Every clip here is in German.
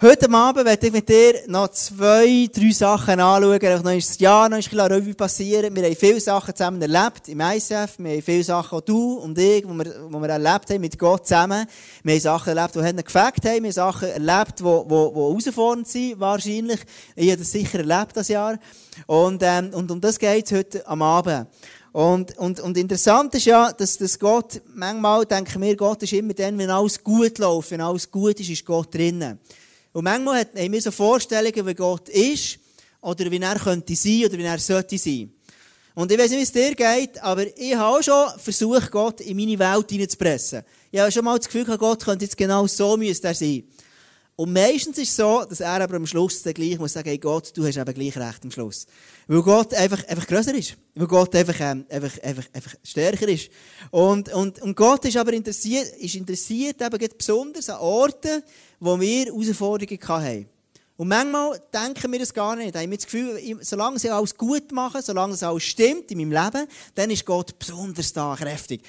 Heute Abend werde ich mit dir noch zwei, drei Sachen anschauen. Noch das Jahr noch ein bisschen Revue passieren. Wir haben viele Sachen zusammen erlebt im ICF. Wir haben viele Sachen, auch du und ich, die wir, wir erlebt haben mit Gott zusammen. Wir haben Sachen erlebt, die haben gefällt haben. Wir haben Sachen erlebt, die, die, die herausfordernd sind, wahrscheinlich. Ich habe das sicher erlebt, das Jahr. Und, ähm, und um das geht es heute am Abend. Und, und, und interessant ist ja, dass, dass Gott, manchmal denken wir, Gott ist immer dann, wenn alles gut läuft, wenn alles gut ist, ist Gott drinnen. Und manchmal haben wir so Vorstellungen, wie Gott ist, oder wie er könnte sein, oder wie er sollte sein. Und ich weiß nicht, wie es dir geht, aber ich habe auch schon versucht, Gott in meine Welt hineinzupressen. Ich habe schon mal das Gefühl Gott könnte jetzt genau so müsste er sein. Und meistens ist es so, dass er aber am Schluss dann gleich muss sagen, hey Gott, du hast eben gleich recht am Schluss. Weil Gott einfach, einfach grösser ist. Weil Gott einfach, ähm, einfach, einfach, einfach stärker ist. Und, und, und Gott ist aber interessiert, ist interessiert eben besonders an Orten, wo wir Herausforderungen hatten. Und manchmal denken wir das gar nicht. Da haben wir das Gefühl, solange sie alles gut machen, solange es alles stimmt in meinem Leben, dann ist Gott besonders da, kräftig.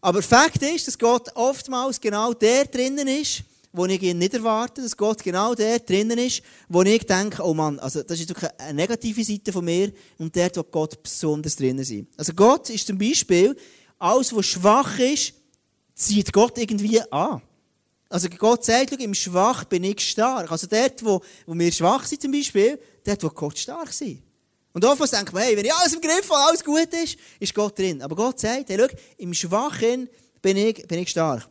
Aber Fakt ist, dass Gott oftmals genau der drinnen ist, wo ich ihn nicht erwarte, dass Gott genau der drinnen ist, wo ich denke, oh Mann, also das ist wirklich eine negative Seite von mir und dort, wo Gott besonders drinnen ist. Also Gott ist zum Beispiel, alles, was schwach ist, zieht Gott irgendwie an. Also Gott sagt, im Schwach bin ich stark. Also dort, wo, wo wir schwach sind zum Beispiel, dort, wo Gott stark ist. Und oftmals denkt man, hey, wenn ich alles im Griff habe, alles gut ist, ist Gott drin. Aber Gott sagt, hey, schau, im Schwachen bin ich, bin ich stark.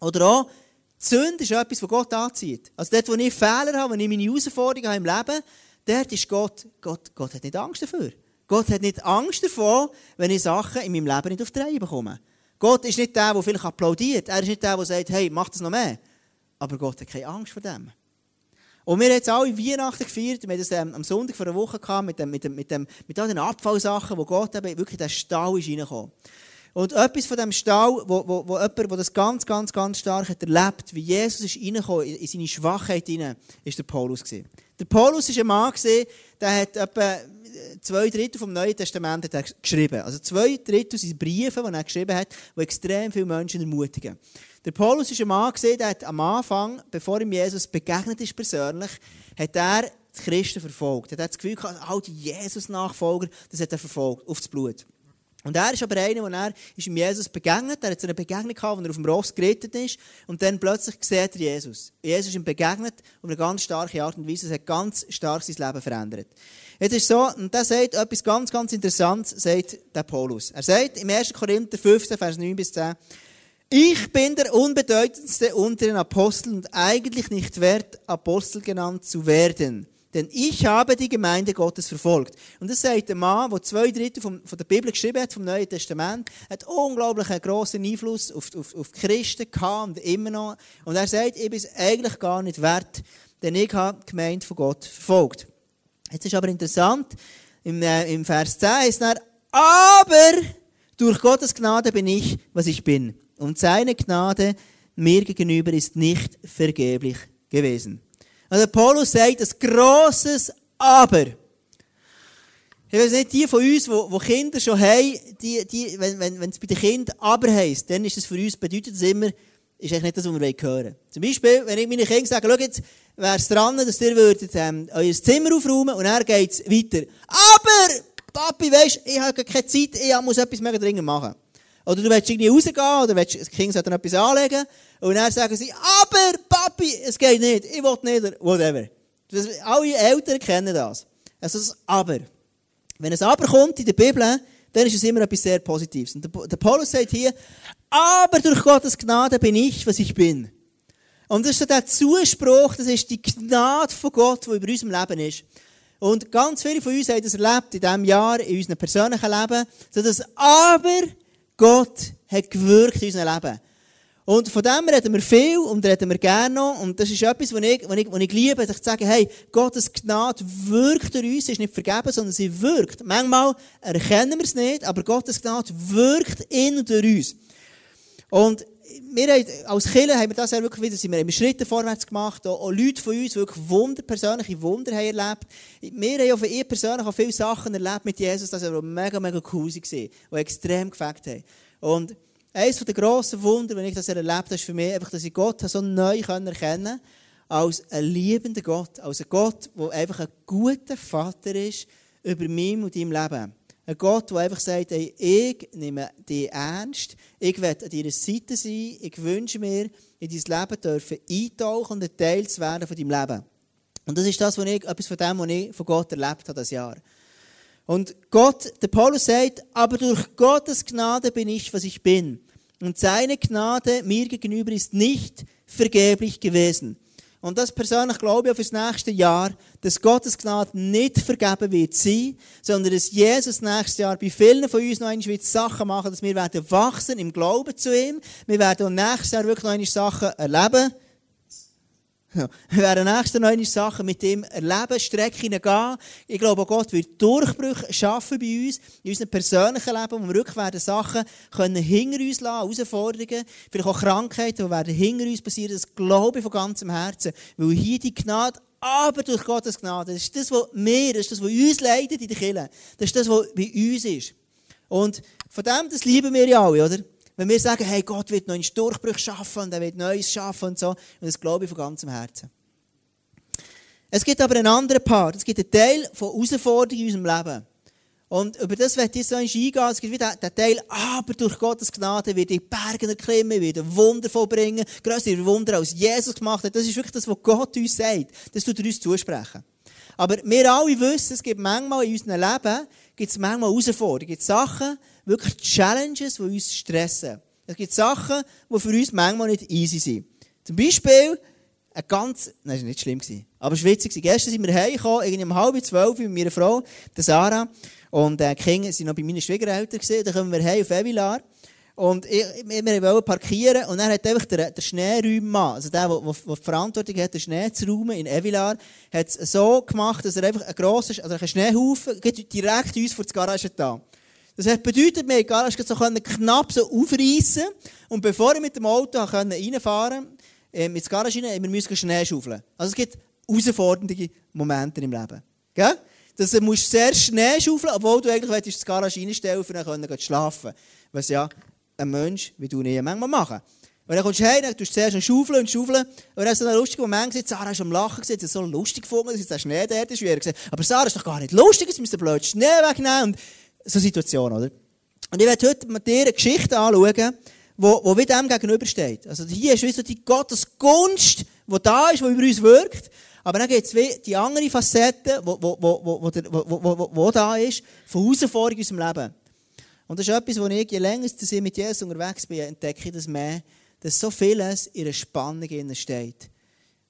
Oder auch, Sünde ist etwas, was Gott anzieht. Also dort, wo ich Fehler habe, wenn ich meine Herausforderungen habe im Leben, dort ist Gott, Gott, Gott hat nicht Angst dafür. Gott hat nicht Angst davor, wenn ich Sachen in meinem Leben nicht auf die Reihe bekomme. Gott ist nicht der, der vielleicht applaudiert. Er ist nicht der, der sagt, hey, mach das noch mehr. Aber Gott hat keine Angst vor dem. Und wir haben jetzt alle Weihnachten gefeiert. Wir hatten das ähm, am Sonntag vor einer Woche gehabt, mit, dem, mit, dem, mit, dem, mit all den Abfallsachen, wo Gott eben wirklich in den Stall ist reingekommen. Und etwas von dem Stall, wo, wo, wo jemand, der das ganz, ganz, ganz stark hat erlebt, wie Jesus ist reingekommen, in seine Schwachheit hinein, ist der Paulus gewesen. Der Paulus war ein Mann, der hat etwa zwei Drittel vom Neuen Testament hat er geschrieben. Also zwei Drittel sind Briefe, die er geschrieben hat, die extrem viele Menschen ermutigen. Der Paulus ist ein Mann, der hat am Anfang, bevor ihm Jesus begegnet ist persönlich, hat er die Christen verfolgt. Er hat das Gefühl gehabt, all die Jesus-Nachfolger, das hat er verfolgt, aufs Blut. Und er ist aber einer, der er ist ihm Jesus begegnet. Er hat so eine Begegnung gehabt, wo er auf dem Ross gerettet ist. Und dann plötzlich sieht er Jesus. Jesus ist ihm begegnet auf eine ganz starke Art und Weise. Es hat ganz stark sein Leben verändert. Jetzt ist so, und der sagt etwas ganz, ganz Interessantes, sagt der Paulus. Er sagt im 1. Korinther 15, Vers 9 bis 10, ich bin der unbedeutendste unter den Aposteln und eigentlich nicht wert, Apostel genannt zu werden. Denn ich habe die Gemeinde Gottes verfolgt. Und das sagt der Mann, der zwei Drittel von der Bibel geschrieben hat, vom Neuen Testament, hat unglaublich einen grossen Einfluss auf, auf, auf die Christen gehabt und immer noch. Und er sagt, ich bin es eigentlich gar nicht wert, denn ich habe die Gemeinde von Gott verfolgt. Jetzt ist aber interessant, im, äh, im Vers 10 ist er, aber durch Gottes Gnade bin ich, was ich bin. Und seine Gnade mir gegenüber ist nicht vergeblich gewesen. Also Paulus sagt ein grosses Aber. Ich weiß nicht, die von uns, die, Kinder schon haben, die, die, wenn, wenn, wenn es bei den Kindern Aber heisst, dann ist es für uns, bedeutet es immer, ist eigentlich nicht das, was wir hören. Zum Beispiel, wenn ich meinen Kindern sage, schau jetzt, wäre es dran, dass ihr würdet, ähm, euer Zimmer aufräumen und dann geht es weiter. Aber, Papi, weisst, ich habe keine Zeit, ich muss etwas mega dringend machen. Oder du willst irgendwie rausgehen, oder willst, das Kind sollte etwas anlegen, und dann sagen sie, aber, Papi, es geht nicht, ich will nicht, whatever. Das, alle Eltern kennen das. Also das Aber. Wenn ein Aber kommt in der Bibel, dann ist es immer etwas sehr Positives. Und der, der Paulus sagt hier, aber durch Gottes Gnade bin ich, was ich bin. Und das ist so der Zuspruch, das ist die Gnade von Gott, die über unserem Leben ist. Und ganz viele von uns haben das erlebt in diesem Jahr, in unserem persönlichen Leben, so dass aber Gott hat gewirkt in unserem Leben. Und von dem reden wir viel und reden wir gerne noch. Und das ist etwas, was ich, was ich, was ich liebe, dass ich sage, hey, Gottes Gnade wirkt durch uns, ist nicht vergeben, sondern sie wirkt. Manchmal erkennen wir es nicht, aber Gottes Gnade wirkt in und durch uns. Und wir haben, als Kirche haben wir das ja wirklich wieder, sind wir haben Schritte vorwärts gemacht, auch, auch Leute von uns, wirklich Wunder, persönliche Wunder haben erlebt. Wir haben auch für ihr persönlich auch viele Sachen erlebt mit Jesus, das war mega, mega cool war, die extrem gefällt haben. Und eines der grossen Wunder, wenn ich das erlebt habe, ist für mich einfach, dass ich Gott so neu erkennen als ein liebender Gott, als ein Gott, der einfach ein guter Vater ist über mich und deinem Leben. Ein Gott, der einfach sagt, hey, ich nehme dich ernst, ich werde an deiner Seite sein, ich wünsche mir, in dein Leben dürfen eintauchen und ein Teil zu werden von deinem Leben. Und das ist das, was ich, etwas von dem, was ich von Gott erlebt habe, das Jahr. Und Gott, der Paulus sagt, aber durch Gottes Gnade bin ich, was ich bin. Und seine Gnade mir gegenüber ist nicht vergeblich gewesen. Und das persönlich glaube ich auf das nächste Jahr, dass Gottes Gnade nicht vergeben wird sein, sondern dass Jesus nächstes Jahr bei vielen von uns noch einmal Sachen machen, dass wir werden wachsen im Glauben zu ihm. Wir werden auch nächstes Jahr wirklich noch einmal Sachen erleben, wir werden nächste neue Sachen mit ihm erleben, Strecken gehen. Ich glaube, Gott wird Durchbrüche schaffen bei uns, in unserem persönlichen Leben, wo wir Sachen können hinter uns lassen, Herausforderungen, vielleicht auch Krankheiten, die werden hinter uns passieren. Das glaube ich von ganzem Herzen. Weil hier die Gnade, aber durch Gottes Gnade, das ist das, was mir, das ist das, was uns leidet in der Kirche. Das ist das, was bei uns ist. Und von dem, das lieben wir ja alle, oder? Wenn wir sagen, hey, Gott wird noch einen Durchbruch schaffen und er wird Neues schaffen und so, und das glaube ich von ganzem Herzen. Es gibt aber einen anderen Part. Es gibt einen Teil von Herausforderungen in unserem Leben. Und über das werde ich so eingehen. Es gibt wieder den Teil, aber durch Gottes Gnade wird ich Berge erklimmen, wird Wunder vollbringen, größere Wunder als Jesus gemacht hat. Das ist wirklich das, was Gott uns sagt. Das tut er uns zusprechen. Aber wir alle wissen, es gibt manchmal in unserem Leben, gibt es manchmal Herausforderungen. Es gibt Sachen, wirklich Challenges, die uns stressen. Es gibt Sachen, die für uns manchmal nicht easy sind. Zum Beispiel, ein ganz, nein, war nicht schlimm, aber es war. Gestern sind wir heimgekommen, irgendwie um halb zwölf mit meiner Frau, der Sarah, und äh, die Kinder waren noch bei meinen Schwiegereltern gesehen, dann kommen wir heim auf Evilar. Und ich, wir wollten parkieren und dann hat einfach der, der Schneeräummann, also der, der, der die Verantwortung hat, den Schnee zu räumen in Evilar, hat es so gemacht, dass er einfach einen grossen, also einen Schneehaufen direkt uns vor die Garage da. Das bedeutet, wir die Garage so knapp so aufreißen und bevor ich mit dem Auto reinfahren konnte, äh, mit der Garage rein, wir müssen Schnee schaufeln. Also es gibt herausfordernde Momente im Leben. Gell? Dass du musst sehr Schnee schaufeln, obwohl du eigentlich willst, die Garage reinstellen, um dann schlafen Was ja ein Mensch wie du nicht manchmal machen. Und dann kommst du heim, dann tust du zuerst schaufeln und schaufeln. Und dann hast du einen lustigen Moment gesehen, Sarah ist am Lachen gesehen, sie so lustig gefunden, dass jetzt der Schnee dort ist, wie er gesagt Aber Sarah ist doch gar nicht lustig, jetzt müsst ihr blöd Schnee wegnehmen. Und so Situation, oder? Und ich werde heute mit dir eine Geschichte anschauen, wo, wo wie dem gegenübersteht. Also hier ist wie so die Gottesgunst, die da ist, die über uns wirkt. Aber dann gibt es die andere Facette, die da ist, von Herausforderungen in unserem Leben. Und das ist etwas, wo ich, je länger ich mit Jesus unterwegs bin, entdecke ich das mehr, dass so vieles in einer Spannung steht.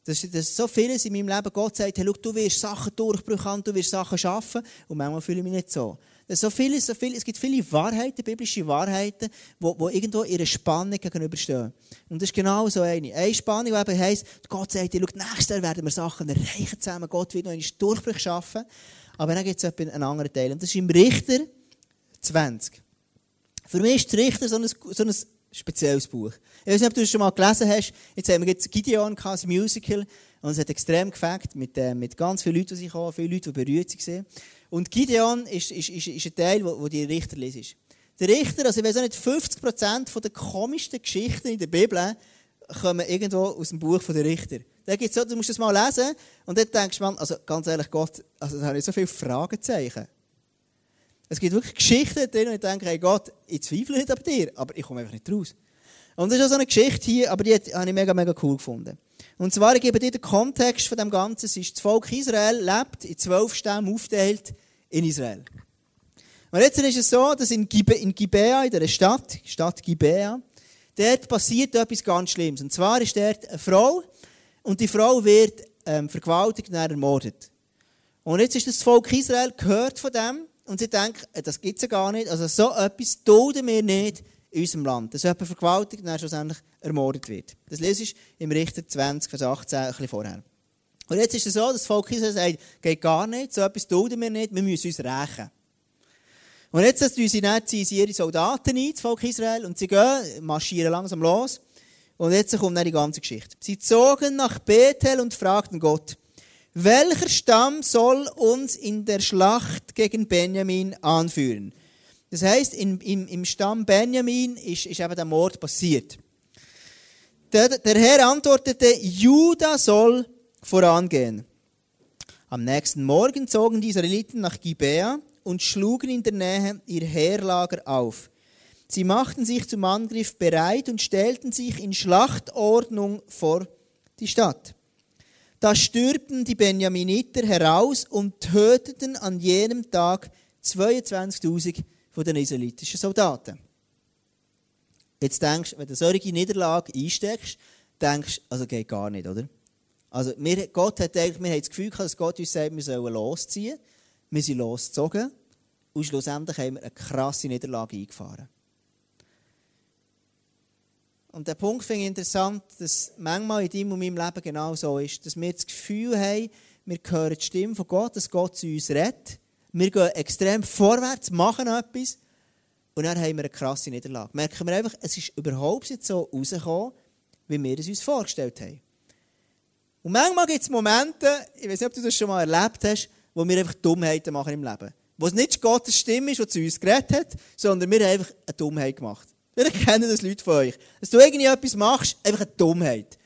Dass, dass so vieles in meinem Leben Gott sagt, hey, schau, du wirst Sachen durchbrechen haben, du wirst Sachen schaffen. Und manchmal fühle ich mich nicht so. So viele, so viele, es gibt viele Wahrheiten, biblische Wahrheiten, die, die irgendwo einer Spannung gegenüberstehen. Und das ist genau so eine. Eine Spannung, die eben heisst, Gott sagt, schau, nächstes Jahr werden wir Sachen erreichen zusammen. Gott wird noch einen Durchbruch schaffen. Aber dann gibt es einen anderen Teil. Und das ist im Richter 20. Für mich ist der Richter so ein, so ein spezielles Buch. Ich weiß nicht, ob du es schon mal gelesen hast. Jetzt haben wir jetzt Gideon, das Musical, und es hat extrem gefällt mit, äh, mit ganz vielen Leuten, die kommen, viele Leute, die berührt waren. Und Gideon ist, ist, ist, ist ein Teil, wo, wo die Richter lesen. Der Richter, also ich weiß auch nicht, 50% der komischsten Geschichten in der Bibel kommen irgendwo aus dem Buch der Richter. Da gibt's so, du musst das mal lesen und dann denkst du, man, also ganz ehrlich, Gott, also da habe ich so viele Fragezeichen. Es gibt wirklich Geschichten drin, und ich denke, hey Gott, ich zweifle nicht an dir, aber ich komme einfach nicht raus. Und das ist auch so eine Geschichte hier, aber die habe ich mega, mega cool gefunden. Und zwar, ich gebe dir den Kontext von dem Ganzen. Es ist, das Volk Israel lebt in zwölf Stämmen aufgeteilt in Israel. Und jetzt ist es so, dass in, Gibe, in Gibea, in der Stadt, Stadt Gibea, dort passiert etwas ganz Schlimmes. Und zwar ist dort eine Frau, und die Frau wird ähm, vergewaltigt und ermordet. Und jetzt ist das Volk Israel gehört von dem, und sie denken, äh, das gibt es ja gar nicht. Also so etwas dulden wir nicht in unserem Land. Dass jemand vergewaltigt und dann schlussendlich ermordet wird. Das lese ich im Richter 20, Vers 18, ein bisschen vorher. Und jetzt ist es so, dass das Volk Israel sagt, geht gar nicht, so etwas dulden wir nicht, wir müssen uns rächen. Und jetzt ziehen sie dann ihre Soldaten ein, das Volk Israel, und sie gehen, marschieren langsam los. Und jetzt kommt dann die ganze Geschichte. Sie zogen nach Bethel und fragten Gott, welcher Stamm soll uns in der Schlacht gegen Benjamin anführen? Das heißt, im, im, im Stamm Benjamin ist, ist eben der Mord passiert. steht, der Herr antwortete, Juda soll vorangehen. Am nächsten Morgen zogen die Israeliten nach Gibea und schlugen in der Nähe ihr Heerlager auf. Sie machten sich zum Angriff bereit und stellten sich in Schlachtordnung vor die Stadt. Da stürmten die Benjaminiter heraus und töteten an jenem Tag 22.000 von den israelitischen Soldaten. Jetzt denkst du, wenn du solche Niederlage einsteckst, denkst du, also geht gar nicht, oder? Also, wir, Gott hat eigentlich, wir haben das Gefühl gehabt, dass Gott uns sagt, wir sollen losziehen. Wir sind losgezogen. Und schlussendlich haben wir eine krasse Niederlage eingefahren. Und der Punkt finde ich interessant, dass manchmal in deinem und meinem Leben genau so ist, dass wir das Gefühl haben, wir hören die Stimme von Gott, dass Gott zu uns redet. Wir gehen extrem vorwärts, machen etwas und dann haben wir eine krasse Niederlage. Merken wir einfach, es ist überhaupt nicht so rausgekommen, wie wir es uns vorgestellt haben. Und manchmal gibt es Momente, ich weiß nicht, ob du das schon mal erlebt hast, wo wir einfach Dummheiten machen im Leben. Wo es nicht Gottes Stimme ist, die zu uns geredet hat, sondern wir haben einfach eine Dummheit gemacht. Vielleicht kennen das Leute von euch. Dass du irgendwie etwas machst, einfach eine Dummheit.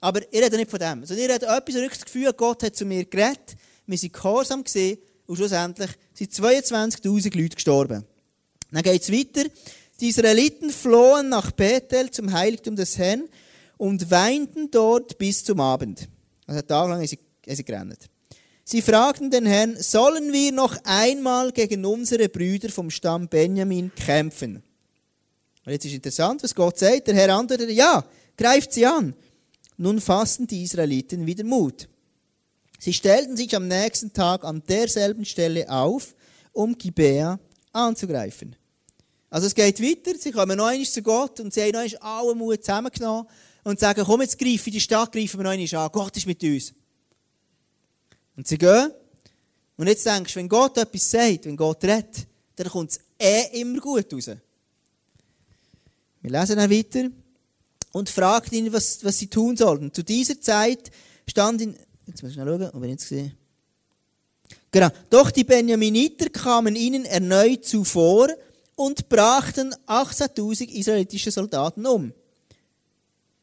Aber ihr redet nicht von dem. Sondern ihr redet etwas, das Gefühl, Gott hat zu mir geredet, wir sind gehorsam gesehen und schlussendlich sind 22.000 Leute gestorben. Dann geht es weiter. Die Israeliten flohen nach Bethel zum Heiligtum des Herrn und weinten dort bis zum Abend. Also tagelang sind sie, sie gerannt. Sie fragten den Herrn, sollen wir noch einmal gegen unsere Brüder vom Stamm Benjamin kämpfen? Und jetzt ist interessant, was Gott sagt. Der Herr antwortete, ja, greift sie an. Nun fassen die Israeliten wieder Mut. Sie stellten sich am nächsten Tag an derselben Stelle auf, um Gibea anzugreifen. Also es geht weiter, sie kommen noch einmal zu Gott und sie haben noch einmal alle Mut zusammengenommen und sagen, komm jetzt greifen, die Stadt greifen wir noch einmal an, Gott ist mit uns. Und sie gehen. Und jetzt denkst du, wenn Gott etwas sagt, wenn Gott redet, dann kommt es eh immer gut raus. Wir lesen dann weiter und fragten ihn, was, was sie tun sollten. Zu dieser Zeit stand in, jetzt muss ich schnell schauen, ob ich jetzt gesehen Genau. Doch die Benjaminiter kamen ihnen erneut zuvor und brachten 18.000 israelitische Soldaten um.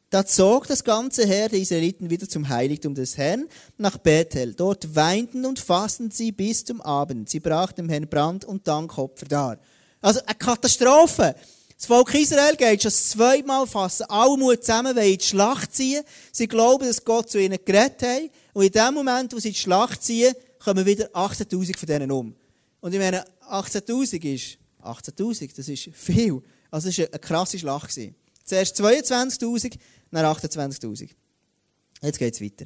Da zog das ganze Heer der Israeliten wieder zum Heiligtum des Herrn nach Bethel. Dort weinten und fasten sie bis zum Abend. Sie brachten dem Herrn Brand und Dankopfer dar. Also eine Katastrophe. Das Volk Israel geht schon zweimal fassen alle Mut zusammen, weil in die Schlacht ziehen. Sie glauben, dass Gott zu ihnen geredet hat. Und in dem Moment, wo sie in die Schlacht ziehen, kommen wieder 18.000 von denen um. Und ich meine, 18.000 ist, 18.000, das ist viel. Also es war eine krasse Schlacht. Zuerst 22.000, dann 28.000. Jetzt geht es weiter.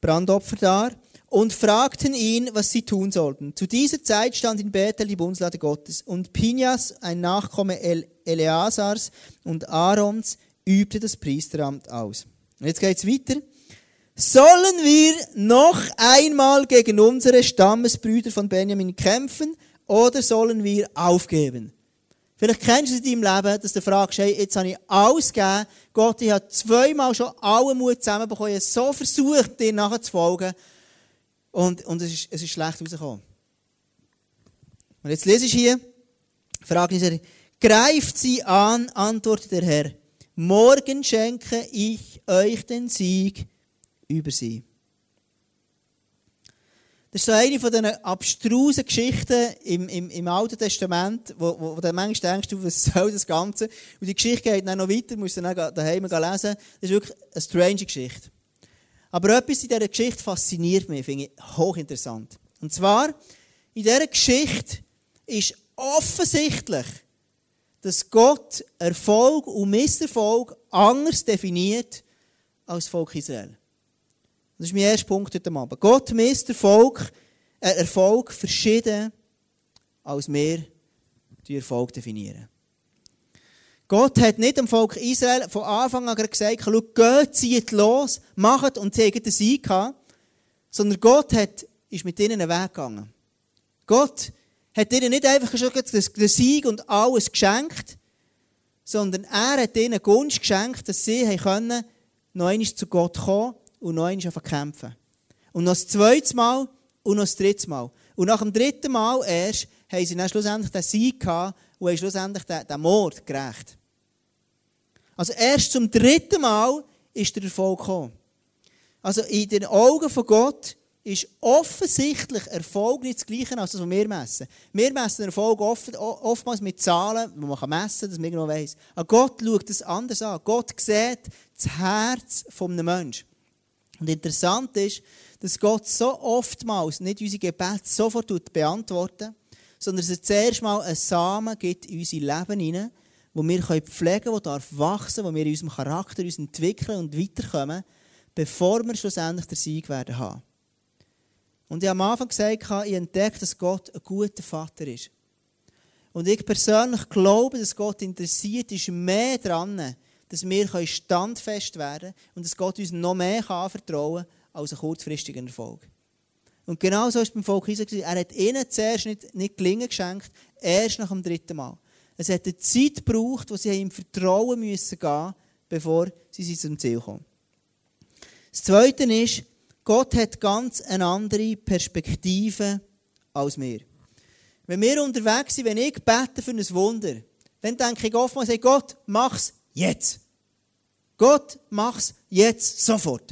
Brandopfer da und fragten ihn, was sie tun sollten. Zu dieser Zeit stand in Bethel die Bundeslade Gottes und Pinjas, ein Nachkomme Eleazars und Aarons, übte das Priesteramt aus. Und jetzt geht's weiter. Sollen wir noch einmal gegen unsere Stammesbrüder von Benjamin kämpfen oder sollen wir aufgeben? Vielleicht kennst du es in deinem Leben, dass du fragst, hey, jetzt habe ich alles gegeben. Gott, ich habe zweimal schon alle Mut zusammenbekommen. Ich habe so versucht, dir nachzufolgen. Und, und es, ist, es ist schlecht rausgekommen. Und jetzt lese ich hier, fragt dieser, greift sie an, antwortet der Herr. Morgen schenke ich euch den Sieg über sie. Das ist so eine von diesen abstrusen Geschichten im, im, im Alten Testament, wo, wo, wo du manchmal denkst, du, was soll das Ganze? Und die Geschichte geht dann noch weiter, musst du dann daheim lesen. Das ist wirklich eine strange Geschichte. Aber etwas in dieser Geschichte fasziniert mich, finde ich hochinteressant. Und zwar, in dieser Geschichte ist offensichtlich, dass Gott Erfolg und Misserfolg anders definiert als das Volk Israel. Das ist mein erster Punkt heute Abend. Gott misst Erfolg, äh, Erfolg verschieden, als wir den Erfolg definieren. Gott hat nicht dem Volk Israel von Anfang an gesagt, schau, geht, zieht los, macht und zeigt den Sieg sondern Gott hat, ist mit ihnen einen Weg gegangen. Gott hat ihnen nicht einfach schon den Sieg und alles geschenkt, sondern er hat ihnen Gunst geschenkt, dass sie können, noch einmal zu Gott kommen und noch einmal kämpfen. Und noch das zweite Mal und noch das dritte Mal. Und nach dem dritten Mal erst haben sie dann schlussendlich den Sieg gehabt und haben schlussendlich den, den Mord gerecht. Also erst zum dritten Mal ist der Erfolg gekommen. Also in den Augen von Gott ist offensichtlich Erfolg nicht das Gleiche als das, was wir messen. Wir messen Erfolg oft, oftmals mit Zahlen, die man messen kann, dass man genau weiss. Aber Gott schaut das anders an. Gott sieht das Herz eines Menschen. Und interessant ist, dass Gott so oftmals nicht unsere Gebete sofort beantwortet, sondern dass er zuerst mal einen Samen gibt in unser Leben hinein, wo wir pflegen können, der wachsen darf, wo wir in unserem Charakter uns entwickeln und weiterkommen, bevor wir schlussendlich den Sieg werden haben. Und ich habe am Anfang gesagt, ich entdeckt, dass Gott ein guter Vater ist. Und ich persönlich glaube, dass Gott interessiert ist mehr daran, dass wir standfest werden können und dass Gott uns noch mehr anvertrauen kann als einen kurzfristigen Erfolg. Und genau so ist es beim Volk Israel. Er hat ihnen zuerst nicht, nicht Gelingen geschenkt, erst nach dem dritten Mal. Es hat eine Zeit gebraucht, wo sie ihm vertrauen müssen bevor sie zum Ziel kommen. Das Zweite ist, Gott hat ganz eine andere Perspektive als wir. Wenn wir unterwegs sind, wenn ich bete für ein Wunder, dann denke ich oftmals, hey Gott, mach's jetzt. Gott, mach's jetzt, sofort.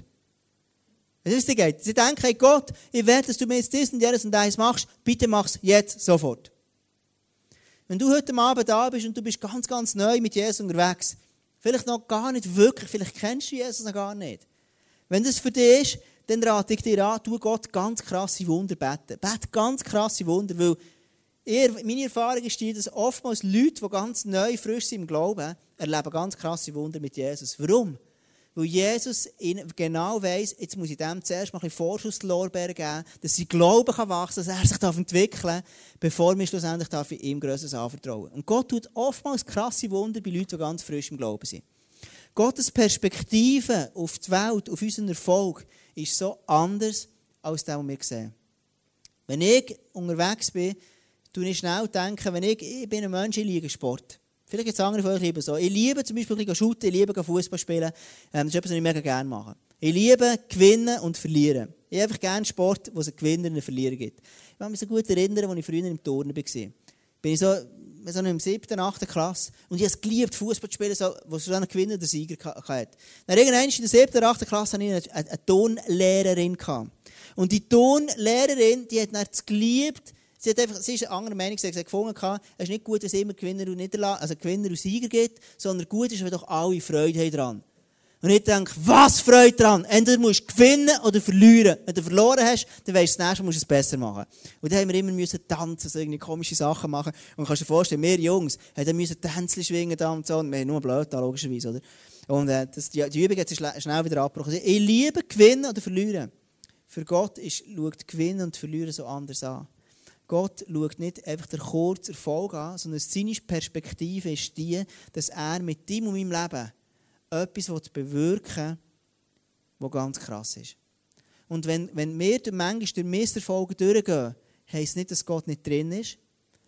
Du, was geht? Sie denken, hey Gott, ich will, dass du mir jetzt dies und jenes und eins machst, bitte mach's jetzt, sofort. Wenn du heute Abend da bist und du bist ganz, ganz neu mit Jesus unterwegs, vielleicht noch gar nicht wirklich, vielleicht kennst du Jesus noch gar nicht. Wenn das für dich ist, dann rate ich dir an, tu Gott ganz krasse Wunder beten. Bet ganz krasse Wunder, weil ihr, meine Erfahrung ist die, dass oftmals Leute, die ganz neu, frisch sind im Glauben, erleben ganz krasse Wunder mit Jesus. Warum? Weil Jesus genau weiss, jetzt muss ich dem zuerst mal ein Vorschusslorbeeren geben, dass sein Glauben kann wachsen dass er sich entwickeln darf, bevor wir schlussendlich darf ihm Größeres anvertrauen. Und Gott tut oftmals krasse Wunder bei Leuten, die ganz frisch im Glauben sind. Gottes Perspektive auf die Welt, auf unseren Erfolg, ist so anders als das, was wir sehen. Wenn ich unterwegs bin, tue ich schnell denken, wenn ich, ich bin ein Mensch, ich liebe Sport. Vielleicht gibt es andere von euch lieber so. Ich liebe zum Beispiel ein shooten, ich liebe Fußball spielen. Ähm, das ist etwas, was ich mega gerne mache. Ich liebe gewinnen und verlieren. Ich habe einfach gerne Sport, wo es einen Gewinner und einen Verlierer gibt. Ich kann mich so gut erinnern, als ich früher im Turnen war. Bin ich so, so im siebten, achten Klasse und ich habe es geliebt, Fußball zu spielen, so, wo es schon einen Gewinner oder Sieger hatte. Dann irgendwann in der siebten, achten Klasse hatte ich eine, eine Tonlehrerin. Und die Tonlehrerin, die hat es geliebt, Sie, hat einfach, sie ist eine andere Meinung, sie hat gefunden, es ist nicht gut, dass es immer Gewinner und Niederlagen, also Gewinner und Sieger gibt, sondern gut ist, wenn doch alle Freude haben dran. Und ich denke, was Freude dran? Entweder musst du gewinnen oder verlieren. Wenn du verloren hast, dann weißt du, das nächste Mal musst du es besser machen. Und dann haben wir immer müssen tanzen, so irgendwie komische Sachen machen. Und kannst dir vorstellen, wir Jungs, haben müssen Tänzchen schwingen da und so. Und wir haben nur blöd da, logischerweise, oder? Und äh, das, die, die Übung hat sich schnell wieder abgebrochen. Ich liebe gewinnen oder verlieren. Für Gott ist, schaut Gewinnen und Verlieren so anders an. Gott schaut nicht einfach den kurzen Erfolg an, sondern seine Perspektive ist die, dass er mit ihm und meinem Leben etwas bewirken will, was ganz krass ist. Und wenn, wenn wir manchmal durch Misserfolge durchgehen, heisst es nicht, dass Gott nicht drin ist,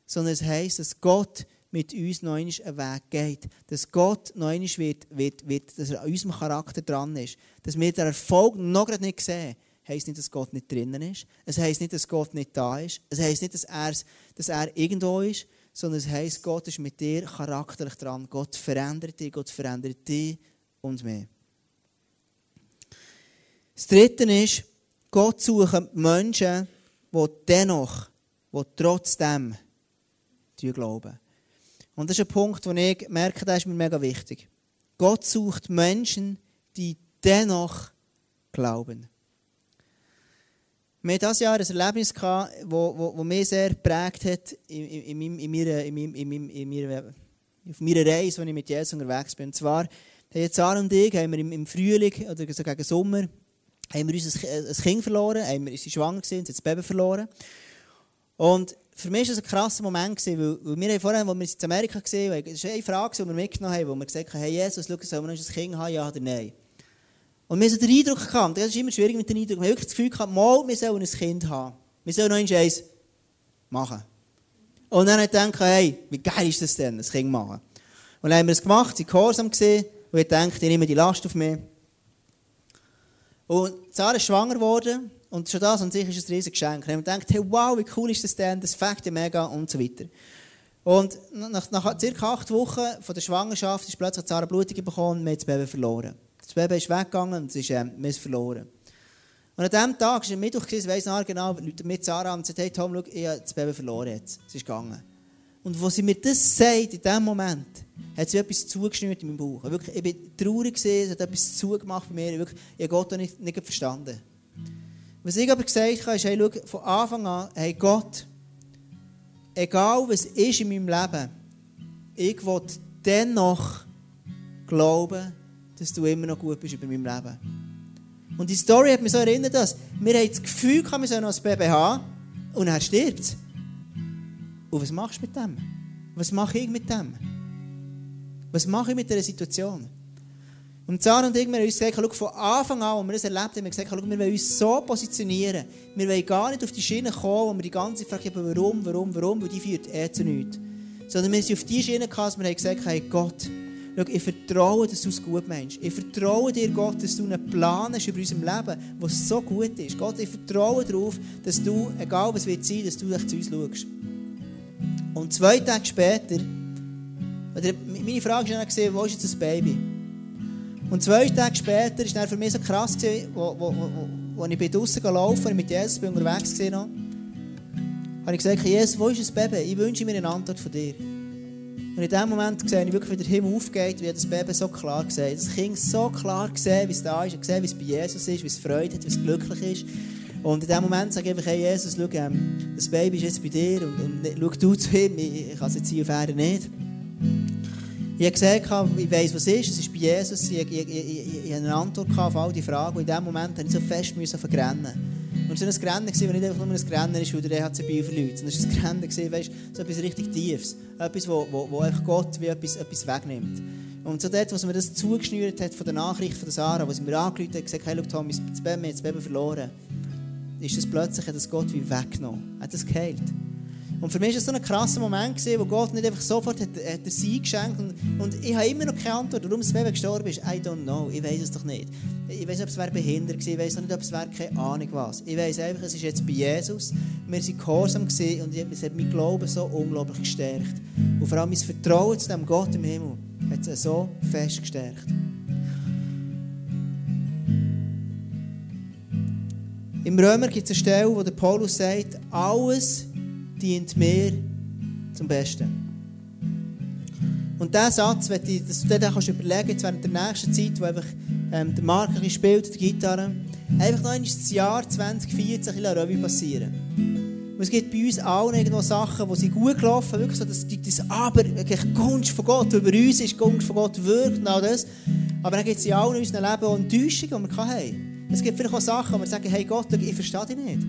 sondern es heisst, dass Gott mit uns noch einen Weg geht. Dass Gott noch wird, wird, wird, dass er an unserem Charakter dran ist. Dass wir den Erfolg noch nicht sehen, heisst nicht, dass Gott nicht drinnen ist. Es heisst nicht, dass Gott nicht da ist. Es heisst nicht, dass er, dass er irgendwo ist, sondern es heisst, Gott ist mit dir charakterlich dran. Gott verändert dich, Gott verändert dich und mehr. Das Dritte ist, Gott sucht Menschen, die dennoch, die trotzdem glauben. Und das ist ein Punkt, wo ich merke, das ist mir mega wichtig. Gott sucht Menschen, die dennoch glauben. Wir hatten dieses Jahr ein Erlebnis, das wo, mich sehr geprägt hat in, auf meiner Reise, als ich mit Jesus unterwegs bin. Und zwar haben Sarah und ich haben wir im, im Frühling oder so gegen Sommer haben wir uns ein, Kind verloren, haben wir, sie schwanger gewesen, das Baby verloren. Und für mich war es ein krasser Moment, weil, weil wir haben vorher, als wir in Amerika waren, das ist eine Frage, die wir mitgenommen haben, wo wir gesagt haben, hey Jesus, schau, sollen wir noch ein Kind haben, ja oder nein? Und wir haben so den Eindruck gehabt, das ist immer schwierig mit den Eindruck, wir haben wirklich das Gefühl gehabt, mal, wir sollen ein Kind haben. Wir sollen noch eins machen. Und dann habe ich gedacht, hey, wie geil ist das denn, ein Kind machen? Und dann haben wir es gemacht, sie gehorsam gesehen, und ich dachte, ich nehme die Last auf mich. Und Sarah ist schwanger geworden, und schon das an sich ist ein riesiges Geschenk. Und ich gedacht, hey, wow, wie cool ist das denn, das fängt ja mega, und so weiter. Und nach, nach ca. acht Wochen von der Schwangerschaft ist plötzlich Sarah Blutung bekommen und wir haben das Baby verloren. Das Baby ist weggegangen und es ist, äh, haben verloren. Und an diesem Tag, es war Mittwoch, ich weiss noch genau, Leute mit Sarah und gesagt, hey Tom, schau, ich habe das Baby verloren jetzt. Es ist gegangen. Und als sie mir das sagt, in diesem Moment, hat sie etwas zugeschnürt in meinem Bauch. Ich bin traurig gewesen, es hat etwas zugemacht bei mir. Wirklich, ich habe Gott nicht, nicht verstanden. Was ich aber gesagt habe, ist, hey, schau, von Anfang an, hey Gott, egal was ist in meinem Leben, ich will dennoch glauben, dass du immer noch gut bist über meinem Leben. Und die Story hat mich so erinnert, dass wir das Gefühl hatten, wir sollen noch ein Baby haben und er stirbt. Und was machst du mit dem? Was mache ich mit dem? Was mache ich mit dieser Situation? Und Zahn und ich, haben uns gesagt, von Anfang an, als wir das erlebt haben, wir gesagt, wir wollen uns so positionieren. Wir wollen gar nicht auf die Schiene kommen, wo wir die ganze Zeit fragen, warum, warum, warum, weil die führt eh zu nichts. Sondern wir sind auf die Schiene gekommen, wir haben gesagt, hey Gott, schau, ich vertraue, dass du es gut meinst. Ich vertraue dir, Gott, dass du einen Plan hast über unserem Leben, der so gut ist. Gott, ich vertraue darauf, dass du, egal was wird sein, dass du dich zu uns schaust. Und zwei Tage später, meine Frage war dann, wo ist jetzt das Baby? Und zwei Tage später war es für mich so krass, gewesen, wo, wo, wo, wo ich draußen gelaufen und mit Jesus bin unterwegs war, habe ich gesagt, Jesus, wo ist das Baby? Ich wünsche mir eine Antwort von dir. Und in dem Moment sehe ich wirklich, wie der Himmel aufgeht, wie das Baby so klar sieht. Das Kind so klar sieht, wie es da ist, sieht, wie es bei Jesus ist, wie es Freude hat, wie es glücklich ist. Und in dem Moment sage ich einfach, hey Jesus, schau, ähm, das Baby ist jetzt bei dir und, und schau du zu ihm, ich, ich kann es jetzt hier auf Erden nicht. Ich habe gesagt, ich weiss, was es ist, es ist bei Jesus. Ich, ich, ich, ich, eine Antwort auf all die Fragen und in dem Moment musste ich so fest müssen vergrennen. Und es war ein Grennen, das nicht einfach nur ein Grennen ist, weil der EHC Biel verliert, sondern es war ein Grennen, weißt, so etwas richtig Tiefes. Etwas, wo, wo, wo Gott wie etwas, etwas wegnimmt. Und so dort, was mir das zugeschnürt hat von der Nachricht von Sarah, sie mir angerufen hat, gesagt, hey, Tom, das Baby, das Baby verloren, ist das plötzlich, hat das Gott wie weggenommen. Hat das geheilt. Und für mich war das so ein krasser Moment, gewesen, wo Gott nicht einfach sofort hat, hat den Sieg geschenkt und, und ich habe immer noch keine Antwort, warum das Baby gestorben ist. I don't know, ich weiß es doch nicht. Ich weiß nicht, ob es wäre behindert gewesen, ich weiß nicht, ob es wäre keine Ahnung was. Ich weiß einfach, es ist jetzt bei Jesus. Wir waren gehorsam und es hat mein Glauben so unglaublich gestärkt. Und vor allem mein Vertrauen zu dem Gott im Himmel hat es so fest gestärkt. Im Römer gibt es eine Stelle, wo der Paulus sagt, alles dient mir zum Besten. Und diesen Satz, wenn du, dir kannst überlegen kannst, während der nächsten Zeit, wo einfach, ähm, der Marc ein spielt, die Gitarre, einfach noch einmal das Jahr 2014 ein Revue passieren. Und es gibt bei uns allen irgendwo Sachen, die sind gut gelaufen, wirklich so, dass das Aber, wirklich Gunst von Gott, über uns ist, Gunst von Gott wirkt und all das. Aber dann gibt es in allen in unserem Leben auch Enttäuschungen, die wir haben. Es gibt vielleicht auch Sachen, wo wir sagen, hey Gott, ich verstehe dich nicht.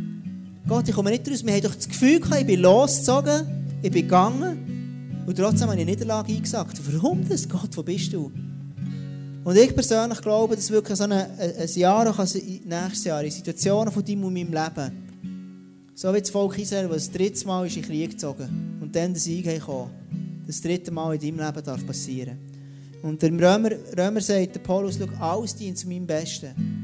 Gott, ich komme nicht raus. Wir haben doch das Gefühl gehabt, ich bin losgezogen, ich bin gegangen und trotzdem habe ich eine Niederlage eingesagt. Warum das? Gott, wo bist du? Und ich persönlich glaube, dass wirklich so ein, ein Jahr, auch also nächstes Jahr, in Situationen von deinem und meinem Leben, so wie das Volk Israel, das das dritte Mal ist in den Krieg gezogen und dann der Sieg kam, das dritte Mal in deinem Leben darf passieren. Und der Römer, Römer sagt, der Paulus, schau, alles dient zu meinem Besten.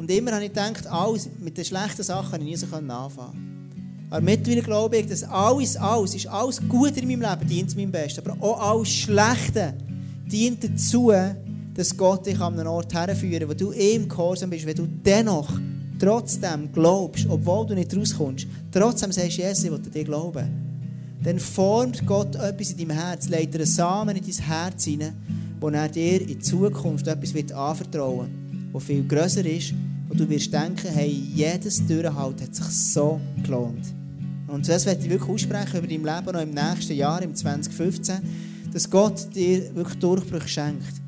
Und immer habe ich gedacht, alles, mit den schlechten Sachen kann ich nie so anfangen. Aber mittlerweile glaube ich, dass alles, alles, ist alles Gute in meinem Leben dient meinem Besten. Aber auch alles Schlechte dient dazu, dass Gott dich an einen Ort herführt, wo du ihm gehorsam bist, wenn du dennoch trotzdem glaubst, obwohl du nicht rauskommst, trotzdem sagst, Jesus, ich will dir glauben. Dann formt Gott etwas in deinem Herz, legt einen Samen in dein Herz hinein, wo er dir in Zukunft etwas wird anvertrauen wird, das viel grösser ist und du wirst denken, hey, jedes Durchhalt hat sich so gelohnt. Und das werde ich wirklich aussprechen über dein Leben noch im nächsten Jahr, im 2015, dass Gott dir wirklich Durchbruch schenkt.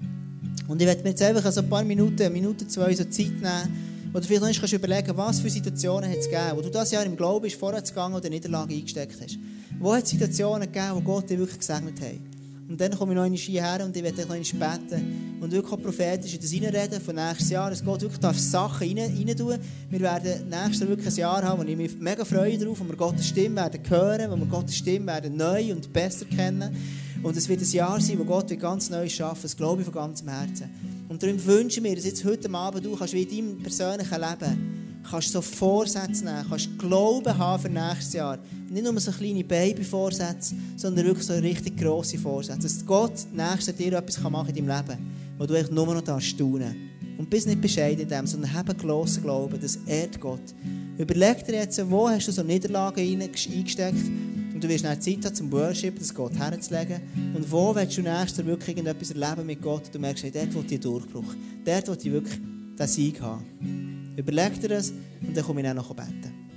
Und ich werde mir jetzt einfach ein paar Minuten, eine Minute, zwei so Zeit nehmen, wo du vielleicht noch überlegen was für Situationen es gegeben, wo du das Jahr im Glauben bist, vorwärts gegangen oder Niederlage eingesteckt hast. Wo hat es Situationen gegeben, wo Gott dir wirklich gesegnet hat? Und dann komme ich noch einmal hierher und ich werde noch einmal beten und wirklich auch prophetisch in das reinreden von nächstes Jahr, dass Gott wirklich darf Sachen rein, rein tun Wir werden nächstes Jahr wirklich ein Jahr haben, wo ich mich mega freue darauf, wo wir Gottes Stimme werden hören, wo wir Gottes Stimme werden neu und besser kennen. Und es wird ein Jahr sein, wo Gott ganz neu schaffen Das glaube ich von ganzem Herzen. Und darum wünsche ich mir, dass jetzt heute Abend du kannst wie in deinem persönlichen Leben kannst so Vorsätze nehmen, kannst Glauben haben für nächstes Jahr. Nicht nur so kleine Baby-Vorsätze, sondern wirklich so richtig grosse Vorsätze. Dass Gott nächstes Jahr etwas machen kann in deinem Leben, wo du echt nur noch da staunen Und bist nicht bescheiden in dem, sondern hab einen grossen Glauben, das ehrt Gott. Überleg dir jetzt, wo hast du so Niederlagen eingesteckt und du wirst dann Zeit haben zum Worship, das Gott herzulegen. Und wo willst du nächstes wirklich irgendetwas erleben mit Gott? Du merkst, hey, dort will ich Durchbruch. Dort will ich wirklich den Sieg haben. Überleg dir das und dann komme ich dann noch beten.